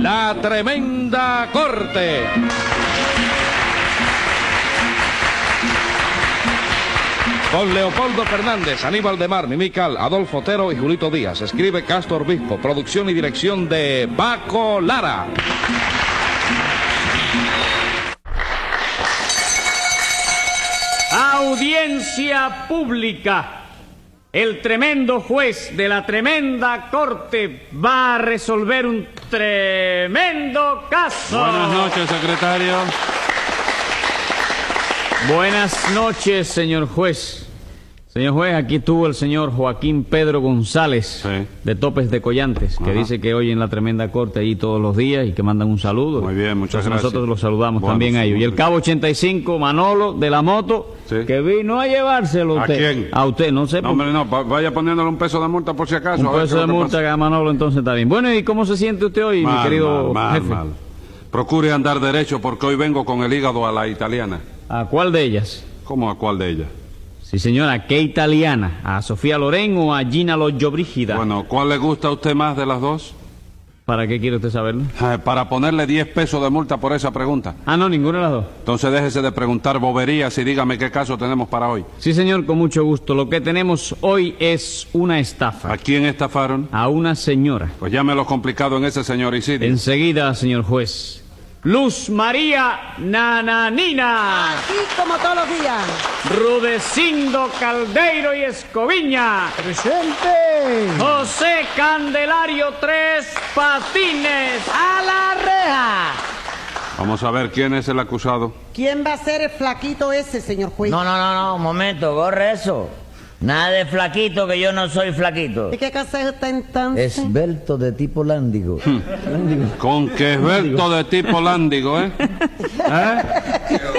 La Tremenda Corte. Con Leopoldo Fernández, Aníbal de Mar, Mimical, Adolfo Otero y Julito Díaz. Escribe Castro Obispo. Producción y dirección de Paco Lara. Audiencia pública. El tremendo juez de la tremenda corte va a resolver un tremendo caso. Buenas noches, secretario. Buenas noches, señor juez. Señor juez, aquí estuvo el señor Joaquín Pedro González Sí. de Topes de Collantes, que Ajá. dice que hoy en la tremenda corte allí todos los días y que mandan un saludo. Muy bien, muchas Entonces gracias. Nosotros los saludamos Bueno, también a ellos. Y el cabo 85, Manolo, de la moto, Sí. que vino a llevárselo ¿A usted. quién? A usted, no sé. No, por- hombre, no, va- vaya poniéndole un peso de multa por si acaso. un a ver peso de multa pasa. a Manolo entonces está bien. Bueno, ¿y cómo se siente usted hoy, mi querido mal, mal, jefe? mal. Procure andar derecho porque hoy vengo con el hígado a la italiana. ¿A cuál de ellas? ¿Cómo a cuál de ellas? Sí, señora, ¿qué italiana? ¿A Sofía Loren o a Gina Lollobrigida? Bueno, ¿cuál le gusta a usted más de las dos? ¿Para qué quiere usted saberlo? Eh, Para ponerle 10 pesos de multa por esa pregunta. Ah, no, ninguna de las dos. Entonces déjese de preguntar boberías y dígame qué caso tenemos para hoy. Sí, señor, con mucho gusto. Lo que tenemos hoy es una estafa. ¿A quién estafaron? A una señora. Pues llámelo complicado en ese señoricidio. Enseguida, señor juez. Luz María Nananina. Aquí como todos los días. Rudecindo Caldeiro y Escoviña. Presente. José Candelario Tres Patines. A la reja. Vamos a ver quién es el acusado. ¿Quién va a ser el flaquito ese, señor juez? No, no, no, no, un momento, corre eso. Nada de flaquito, que yo no soy flaquito. ¿Y qué casa es usted entonces? Esbelto de tipo lándigo. Lándigo. Con que esbelto de tipo lándigo, ¿eh? ¿Eh?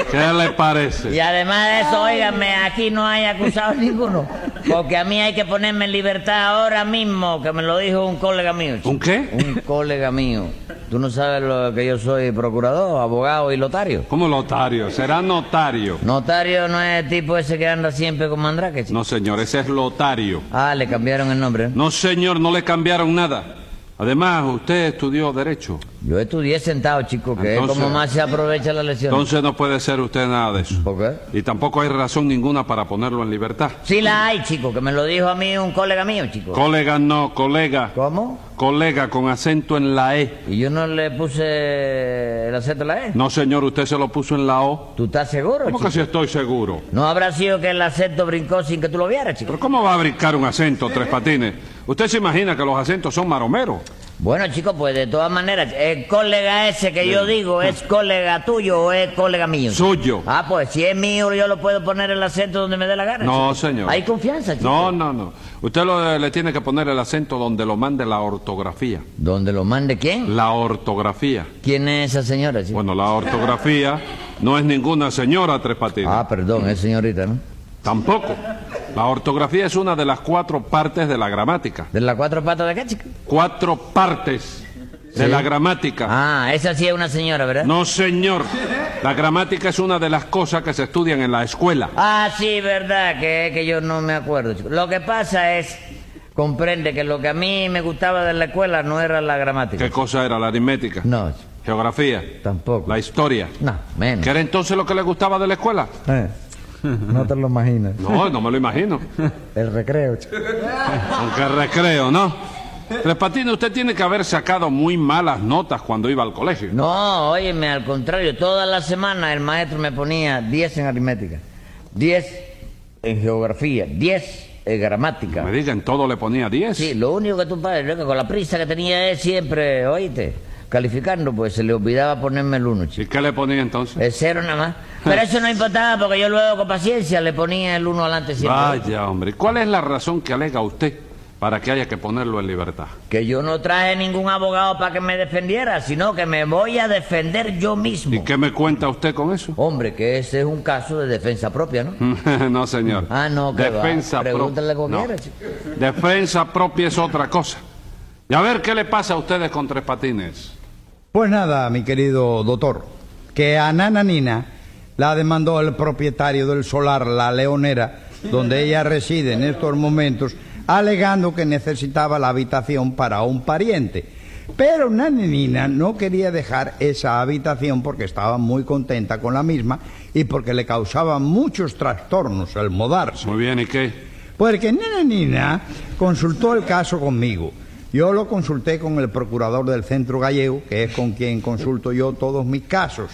¿Qué le parece? Y además de eso, óigame, aquí no hay acusado ninguno. Porque a mí hay que ponerme en libertad ahora mismo, que me lo dijo un colega mío. chico. ¿Un qué? Un colega mío. ¿Tú no sabes lo que yo soy procurador, abogado y lotario? ¿Cómo lotario? Será notario. Notario no es el tipo ese que anda siempre con mandrake, chico. No, señor, ese es lotario. Ah, le cambiaron el nombre. ¿no? No, señor, no le cambiaron nada. Además, usted estudió Derecho. Yo estudié sentado, chico, que Entonces- es como más se aprovecha la lección. Entonces no puede ser usted nada de eso. ¿Por qué? Y tampoco hay razón ninguna para ponerlo en libertad. Sí la hay, chico, que me lo dijo a mí un colega mío, chico. Colega no, colega. ¿Cómo? Colega con acento en la E. ¿Y yo no le puse el acento a la E? No, señor, usted se lo puso en la O. ¿Tú estás seguro, ¿Cómo chico? que si estoy seguro? No habrá sido que el acento brincó sin que tú lo vieras, chico. ¿Pero cómo va a brincar un acento, tres patines? ¿Usted se imagina que los acentos son maromeros? Bueno, chico, pues de todas maneras, ¿el colega ese que yo digo es colega tuyo o es colega mío? Suyo. Ah, pues si es mío, yo lo puedo poner el acento donde me dé la gana. No, chico. señor. Hay confianza, chico. No, no, no. Usted lo- le tiene que poner el acento donde lo mande la ortografía. ¿Donde lo mande quién? La ortografía. ¿Quién es esa señora, chico? Bueno, la ortografía no es ninguna señora, tres patines. Ah, perdón, es señorita, ¿no? Tampoco. La ortografía es una de las cuatro partes de la gramática. ¿De las cuatro patas de qué, chico? Cuatro partes de Sí. la gramática. Ah, esa sí es una señora, ¿verdad? No, señor. La gramática es una de las cosas que se estudian en la escuela. Ah, sí, verdad, que, que yo no me acuerdo. chico. Lo que pasa es, comprende que lo que a mí me gustaba de la escuela no era la gramática. ¿Qué cosa era? La aritmética. No, chico, Geografía. tampoco. La historia. No, menos. ¿Qué era entonces lo que le gustaba de la escuela? Eh, no te lo imaginas. No, no me lo imagino. El recreo, chico. Aunque recreo, ¿no? Tres Patines, usted tiene que haber sacado muy malas notas cuando iba al colegio. No, óyeme, al contrario, toda la semana el maestro me ponía 10 en aritmética, 10 en geografía, 10 en gramática. Me digan, todo le ponía 10. Sí, lo único que tú padre, con la prisa que tenía es siempre, oíste, calificando, pues se le olvidaba ponerme el uno, chico. ¿Y qué le ponía entonces? El cero nada más. Pero eso no importaba porque yo luego con paciencia le ponía el uno adelante siempre. Vaya, hombre. ¿Y ¿Cuál es la razón que alega usted para que haya que ponerlo en libertad? Que yo no traje ningún abogado para que me defendiera, sino que me voy a defender yo mismo. ¿Y qué me cuenta usted con eso? Hombre, que ese es un caso de defensa propia, ¿no? no, señor. Ah, no, que. Defensa Pregúntale propia. cualquiera, chico. Defensa propia es otra cosa. Y a ver qué le pasa a ustedes con tres patines. Pues nada, mi querido doctor, que a Nana Nina la demandó el propietario del solar La Leonera, donde ella reside en estos momentos, alegando que necesitaba la habitación para un pariente. Pero Nananina no quería dejar esa habitación porque estaba muy contenta con la misma y porque le causaba muchos trastornos el mudarse. Muy bien, ¿y qué? Porque Nananina consultó el caso conmigo. Yo lo consulté con el procurador del centro gallego, que es con quien consulto yo todos mis casos.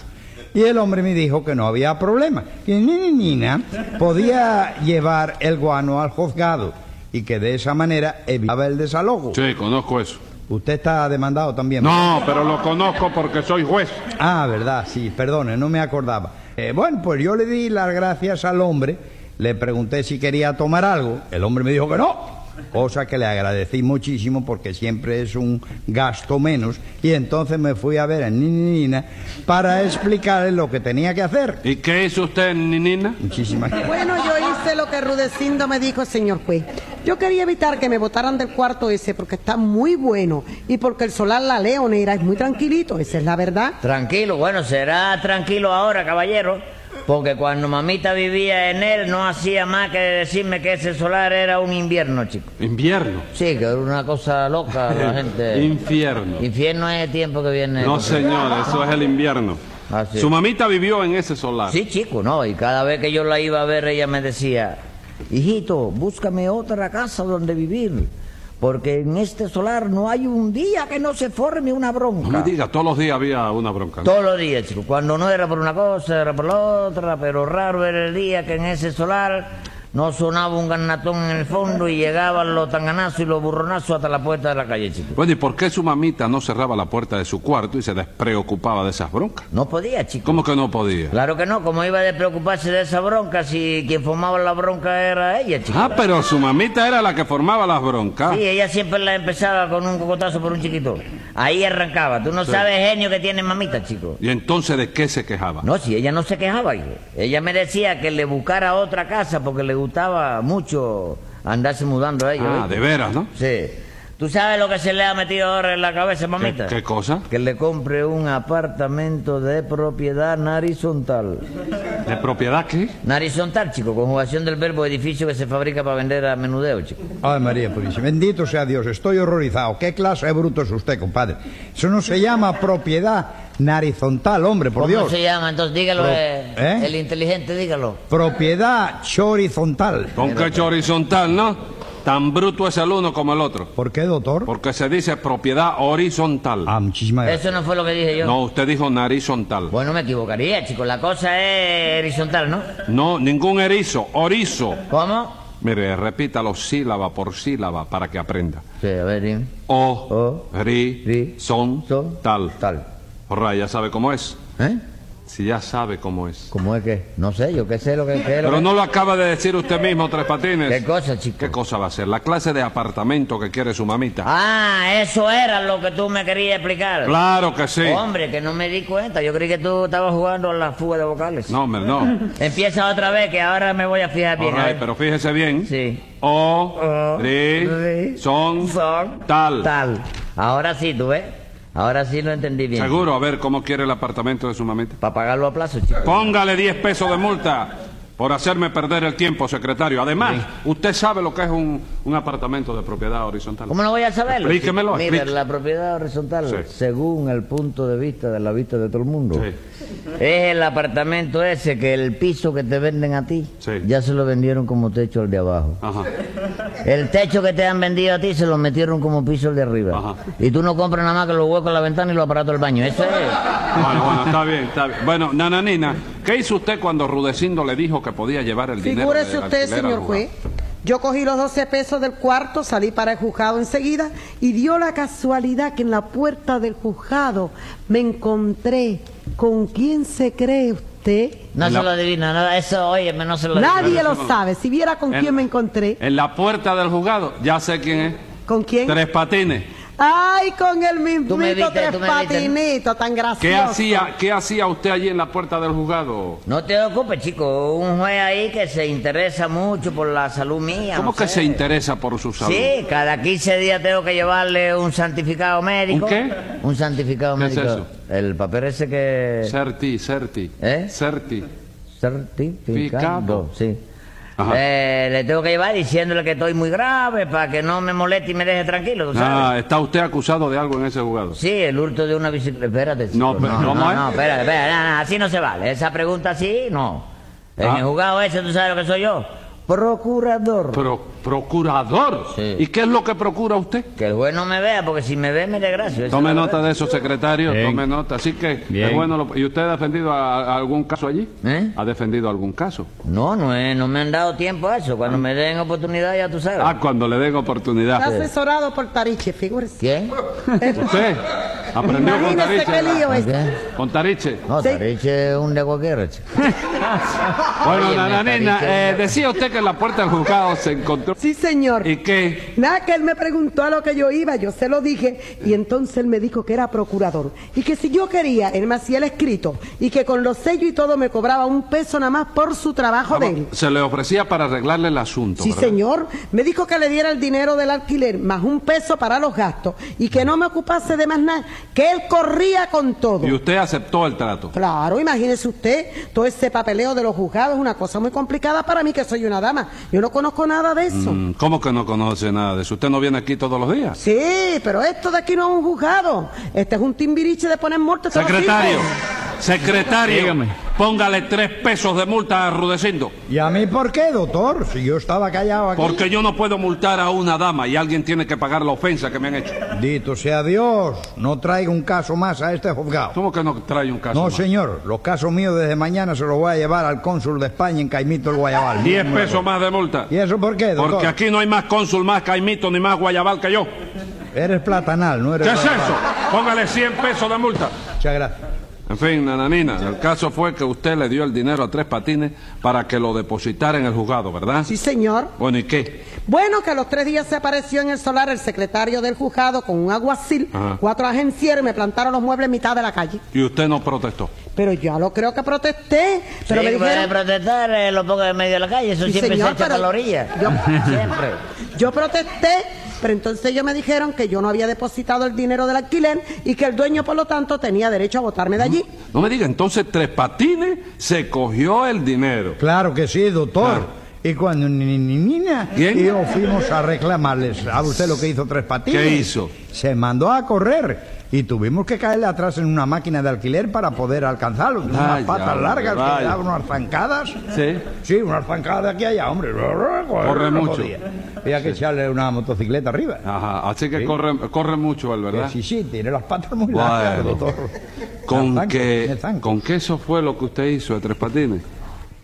Y el hombre me dijo que no había problema, que Nananina podía llevar el guano al juzgado y que de esa manera evitaba el desalojo. Sí, conozco eso. Usted está demandado también. No, pero lo conozco porque soy juez. Ah, verdad, sí, perdone, no me acordaba. Eh, bueno, pues yo le di las gracias al hombre, le pregunté si quería tomar algo, el hombre me dijo que no, cosa que le agradecí muchísimo porque siempre es un gasto menos, y entonces me fui a ver a Nina para explicarle lo que tenía que hacer. ¿Y qué hizo usted, Ninina? Muchísimas gracias. Bueno, yo hice lo que Rudecindo me dijo, señor juez. Yo quería evitar que me botaran del cuarto ese porque está muy bueno y porque el solar La Leonera es muy tranquilito, esa es la verdad. Tranquilo, bueno, será tranquilo ahora, caballero, porque cuando mamita vivía en él no hacía más que decirme que ese solar era un invierno, chico. Invierno. Sí, que era una cosa loca la gente. Infierno. Infierno es el tiempo que viene. No, señor, eso es el invierno. Ah. Su mamita vivió en ese solar. Sí, chico, no, y cada vez que yo la iba a ver ella me decía, hijito, búscame otra casa donde vivir, porque en este solar no hay un día que no se forme una bronca. No me diga, todos los días había una bronca. ¿no? Todos los días, chico. Cuando no era por una cosa, era por la otra, pero raro era el día que en ese solar no sonaba un garnatón en el fondo y llegaban los tanganazos y los burronazos hasta la puerta de la calle, chico. Bueno, ¿y por qué su mamita no cerraba la puerta de su cuarto y se despreocupaba de esas broncas? No podía, chico. ¿Cómo que no podía? Claro que no, como iba a despreocuparse de esa bronca si quien formaba la bronca era ella, chico. Ah, pero su mamita era la que formaba las broncas. Sí, ella siempre la empezaba con un cocotazo por un chiquito. Ahí arrancaba. Tú no sabes el genio que tiene mamita, chico. ¿Y entonces de qué se quejaba? No, si ella no se quejaba, hijo. Ella me decía que le buscara otra casa porque le gustaba mucho andarse mudando a ella. Ah, de veras, ¿no? Sí. ¿Tú sabes lo que se le ha metido ahora en la cabeza, mamita? ¿Qué, qué cosa? Que le compre un apartamento de propiedad narizontal. ¿De propiedad qué? Narizontal, chico, conjugación del verbo edificio que se fabrica para vender a menudeo, chico. Ay, María Purísima, bendito sea Dios, estoy horrorizado. ¿Qué clase de bruto es usted, compadre? Eso no se llama propiedad narizontal, hombre, por ¿Cómo Dios. se llama? Entonces dígalo, Pro- eh, ¿eh? el inteligente, dígalo. Propiedad horizontal. Con quecho horizontal, ¿no? Tan bruto es el uno como el otro. ¿Por qué, doctor? Porque se dice propiedad horizontal. Ah, muchísimas gracias. Eso no fue lo que dije yo. No, usted dijo narizontal. Bueno, me equivocaría, chico. La cosa es horizontal, ¿no? No, ningún erizo, orizo. ¿Cómo? Mire, repítalo sílaba por sílaba para que aprenda. Sí, a ver, dime. O, O, ri, ri, son, son, tal. tal. Porra, ya sabe cómo es. ¿Eh? Si ya sabe cómo es. ¿Cómo es que? No sé, yo qué sé lo que, es Pero que- no lo acaba de decir usted mismo, Tres Patines. ¿Qué cosa, chico? ¿Qué cosa va a ser? La clase de apartamento que quiere su mamita. Ah, eso era lo que tú me querías explicar. Claro que sí. Hombre, que no me di cuenta. Yo creí que tú estabas jugando a la fuga de vocales. No, hombre, no. Empieza otra vez, que ahora me voy a fijar bien. Right, pero fíjese bien. Sí. O, O, ri, ri, son, son, tal. Tal. Ahora sí, tú ves. Ahora sí lo entendí bien. Seguro, a ver cómo quiere el apartamento de su mamita. Para pagarlo a plazo, chico. Póngale 10 pesos de multa por hacerme perder el tiempo, secretario. Además, usted sabe lo que es un, un apartamento de propiedad horizontal. ¿Cómo no voy a saberlo? Explíquemelo, Mira, explíqueme. la propiedad horizontal, Sí. según el punto de vista de la vista de todo el mundo, Sí. es el apartamento ese que el piso que te venden a ti, Sí. ya se lo vendieron como techo al de abajo. Ajá. El techo que te han vendido a ti se lo metieron como piso al de arriba. Ajá. Y tú no compras nada más que los huecos de la ventana y los aparatos del baño. Eso es. Bueno, bueno, está bien, está bien. Bueno, Nananina, ¿qué hizo usted cuando Rudecindo le dijo que podía llevar el dinero Figúrese usted, señor juez. Yo cogí los 12 pesos del cuarto, salí para el juzgado enseguida y dio la casualidad que en la puerta del juzgado me encontré con quién se cree usted. No se lo adivina, no, eso, oye, no se lo Nadie adivina. lo sabe. Si viera con En- quién me encontré. En la puerta del juzgado, ya sé quién es. ¿Con quién? Tres Patines. Ay, con el mismito viste, tres tú me viste. patinito tan gracioso. ¿Qué hacía, ¿Qué hacía usted allí en la puerta del juzgado? No te ocupes, chico. Un juez ahí que se interesa mucho por la salud mía. ¿Cómo no que sé. se interesa por su salud? Sí, cada 15 días tengo que llevarle un santificado médico. ¿Un qué? Un santificado ¿Qué es médico. eso? El papel ese que... Certi, certi. ¿Eh? Certi. Certificado. Ficado. Sí. Eh, le tengo que llevar diciéndole que estoy muy grave para que no me moleste y me deje tranquilo, ¿tú Ah? ¿Está usted acusado de algo en ese juzgado? Sí, el hurto de una bicicleta. Espérate. chico. No, pero no, ¿cómo no, es? no, espérate, espérate, no, no, así no se vale. Esa pregunta así, no. En Ah. el juzgado ese, ¿tú sabes lo que soy yo? Procurador. Pro- procurador. Sí. ¿Y qué es lo que procura usted? Que el juez no me vea, porque si me ve me desgracio. esa Tome nota de eso, secretario, Bien. tome nota. Así que es bueno. lo- ¿Y usted ha defendido a, a algún caso allí? ¿Eh? ¿Ha defendido algún caso? No, no, no me han dado tiempo a eso. Cuando me den oportunidad ya tú sabes. Ah, cuando le den Está oportunidad. asesorado por Tariche, figúrese. ¿Quién? ¿Usted aprendió con Imagínese qué Tariche? lío es. ¿Qué? ¿Con Tariche? No, Sí. Tariche es un de cualquiera. Bueno, nananina, eh, decía usted que en la puerta del juzgado se encontró... Sí, señor. ¿Y qué? Nada, que él me preguntó a lo que yo iba, yo se lo dije, y entonces él me dijo que era procurador. Y que si yo quería, él me hacía el escrito, y que con los sellos y todo me cobraba un peso nada más por su trabajo de él. Se le ofrecía para arreglarle el asunto, Sí, ¿verdad? señor. Me dijo que le diera el dinero del alquiler más un peso para los gastos y que no me ocupase de más nada, que él corría con todo. Y usted aceptó el trato. Claro, imagínese usted, todo ese papeleo de los juzgados es una cosa muy complicada para mí que soy una dama. Yo no conozco nada de eso. Mm, ¿Cómo que no conoce nada de eso? ¿Usted no viene aquí todos los días? Sí, pero esto de aquí no es un juzgado. Este es un timbiriche de poner muerto a todos los Secretario. Secretario, Dígame. póngale tres pesos de multa a Rudecindo. ¿Y a mí por qué, doctor? Si yo estaba callado aquí. Porque yo no puedo multar a una dama y alguien tiene que pagar la ofensa que me han hecho. Dito sea Dios, no traiga un caso más a este juzgado. ¿Cómo que no trae un caso No, más? señor, los casos míos desde mañana se los voy a llevar al cónsul de España en Caimito el Guayabal. Diez pesos más de multa. ¿Y eso por qué, doctor? Porque aquí no hay más cónsul, más caimito ni más guayabal que yo. Eres platanal, no eres... ¿Qué es eso? Póngale 100 pesos de multa. Muchas gracias. En fin, nananina, el caso fue que usted le dio el dinero a Tres Patines para que lo depositara en el juzgado, ¿verdad? Sí, señor. Bueno, ¿y qué? Bueno, que a los tres días se apareció en el solar el secretario del juzgado con un aguacil, Ajá. cuatro agencieros y me plantaron los muebles en mitad de la calle. Y usted no protestó. Pero yo lo creo que protesté. Pero sí, me dijeron... protestar, eh, lo pongo en medio de la calle, eso Sí, siempre señor, se echa pero- la orilla. Yo- Siempre. Yo protesté, pero entonces ellos me dijeron que yo no había depositado el dinero del alquiler y que el dueño, por lo tanto, tenía derecho a botarme de allí. No me diga, entonces Tres Patines se cogió el dinero. Claro que sí, doctor. Claro. Y cuando ni ni ni Nina ¿Quién? y yo fuimos a reclamarles, ¿sabe usted lo que hizo Tres Patines? ¿Qué hizo? Se mandó a correr y tuvimos que caerle atrás en una máquina de alquiler para poder alcanzarlo. Unas patas largas que vaya. le daban unas zancadas. Sí. Sí, unas zancadas de aquí allá, hombre. Corre No mucho. podía. Había que echarle una motocicleta arriba. Ajá, así que Sí. corre, corre mucho él, Que ¿verdad? Sí, sí, tiene las patas muy largas, Bueno. doctor. ¿Con zancas. ¿Con qué eso fue lo que usted hizo de Tres Patines?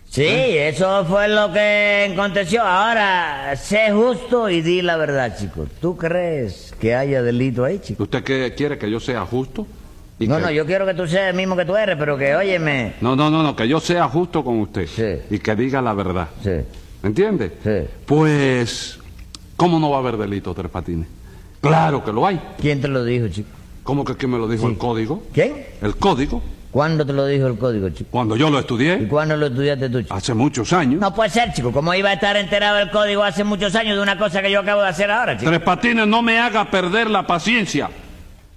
Sí, eso fue lo que aconteció. Ahora, sé justo y di la verdad, chico. ¿Tú crees que haya delito ahí, chico? ¿Usted qué, quiere que yo sea justo? Y No, que- no, yo quiero que tú seas el mismo que tú eres, pero que óyeme. no, no, no, no, que yo sea justo con usted. Sí. Y que diga la verdad. Sí. ¿Me entiende? Sí. Pues, ¿cómo no va a haber delito, Tres Patines? Claro que lo hay. ¿Quién te lo dijo, chico? ¿Cómo que quién me lo dijo el código? ¿Quién? El código, ¿Cuándo te lo dijo el código, chico? cuando yo lo ¿Y estudié, cuándo lo estudiaste tú, chico? hace muchos años. No puede ser, chico. ¿Cómo iba a estar enterado el código hace muchos años de una cosa que yo acabo de hacer ahora, chico? Tres Patines, no me haga perder la paciencia.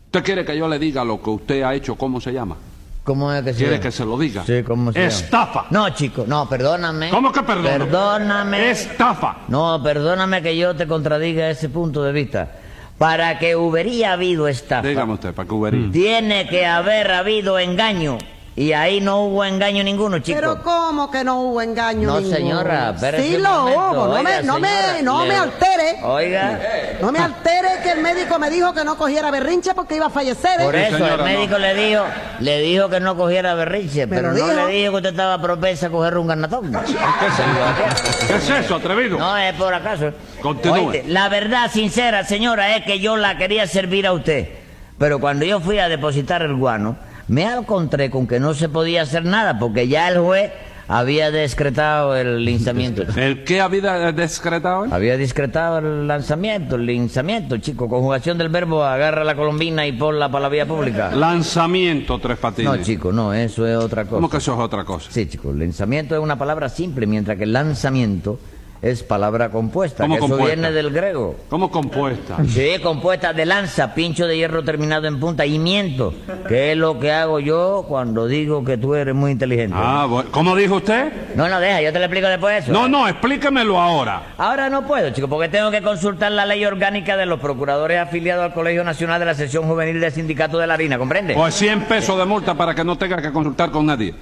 ¿Usted quiere que yo le diga lo que usted ha hecho, cómo se llama? ¿Cómo es que se ¿Quiere llama? que se lo diga? Sí, ¿cómo se llama? Estafa. No, chico, no, perdóname. ¿Cómo que perdóname? Perdóname. Estafa. No, perdóname que yo te contradiga ese punto de vista. Para que hubiera habido estafa, Dígame usted, para que hubiera. tiene que haber habido engaño. Y ahí no hubo engaño ninguno, chico. Pero ¿cómo que no hubo engaño no, ninguno? señora, Sí lo momento. hubo, no, Oiga, me, no, me, no le- me altere. Oiga, No me altere que el médico me dijo que no cogiera berrinche porque iba a fallecer. ¿eh? por eso señora, el médico le dijo, le dijo que no cogiera berrinche, Me pero no dijo. le dijo que usted estaba propensa a coger un garnatón. ¿Qué es eso, atrevido? No, es por acaso. Continúe. Oíste, la verdad sincera, señora, es que yo la quería servir a usted. Pero cuando yo fui a depositar el guano, me encontré con que no se podía hacer nada porque ya el juez había decretado el linzamiento. ¿El qué había discretado? él? había discretado el lanzamiento, el linzamiento, chico. Conjugación del verbo, agarra la colombina y ponla para la vía pública. Lanzamiento, Tres Patines. No, chico, no, eso es otra cosa. ¿Cómo que eso es otra cosa? Sí, chico, lanzamiento es una palabra simple, mientras que el lanzamiento es palabra compuesta, ¿Cómo que eso compuesta? viene del griego. ¿Cómo compuesta? Sí, compuesta de lanza, pincho de hierro terminado en punta y miento, que es lo que hago yo cuando digo que tú eres muy inteligente. Ah, bueno. ¿Cómo dijo usted? No, no, deja, yo te lo explico después eso. No, no, explíquemelo ahora. Ahora no puedo, chico, porque tengo que consultar la ley orgánica de los procuradores afiliados al Colegio Nacional de la Sección Juvenil del Sindicato de la Harina, ¿comprende? Pues 100 pesos de multa para que no tenga que consultar con nadie.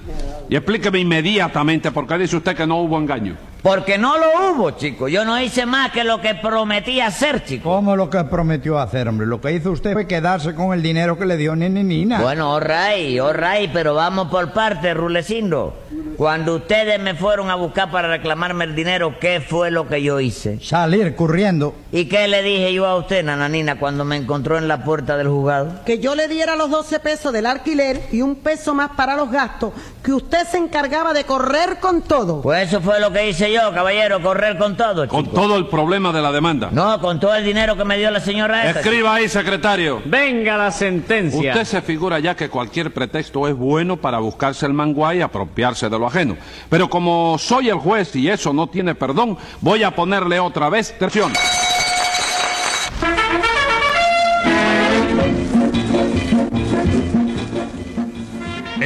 Y explíqueme inmediatamente por qué dice usted que no hubo engaño. Porque no lo hubo, chico. Yo no hice más que lo que prometí hacer, chico. ¿Cómo lo que prometió hacer, hombre? Lo que hizo usted fue quedarse con el dinero que le dio Nini Nina. Bueno, all right, all right, pero vamos por partes, Rulecindo. Cuando ustedes me fueron a buscar para reclamarme el dinero, ¿qué fue lo que yo hice? Salir corriendo. ¿Y qué le dije yo a usted, nananina, cuando me encontró en la puerta del juzgado? Que yo le diera los 12 pesos del alquiler y un peso más para los gastos, que usted se encargaba de correr con todo. Pues eso fue lo que hice yo, caballero, correr con todo, chico. Con todo el problema de la demanda. No, con todo el dinero que me dio la señora esta. Escriba ahí, secretario. Venga la sentencia. Usted se figura ya que cualquier pretexto es bueno para buscarse el manguay y apropiarse de lo ajeno. Pero como soy el juez y eso no tiene perdón, voy a ponerle otra vez tensión.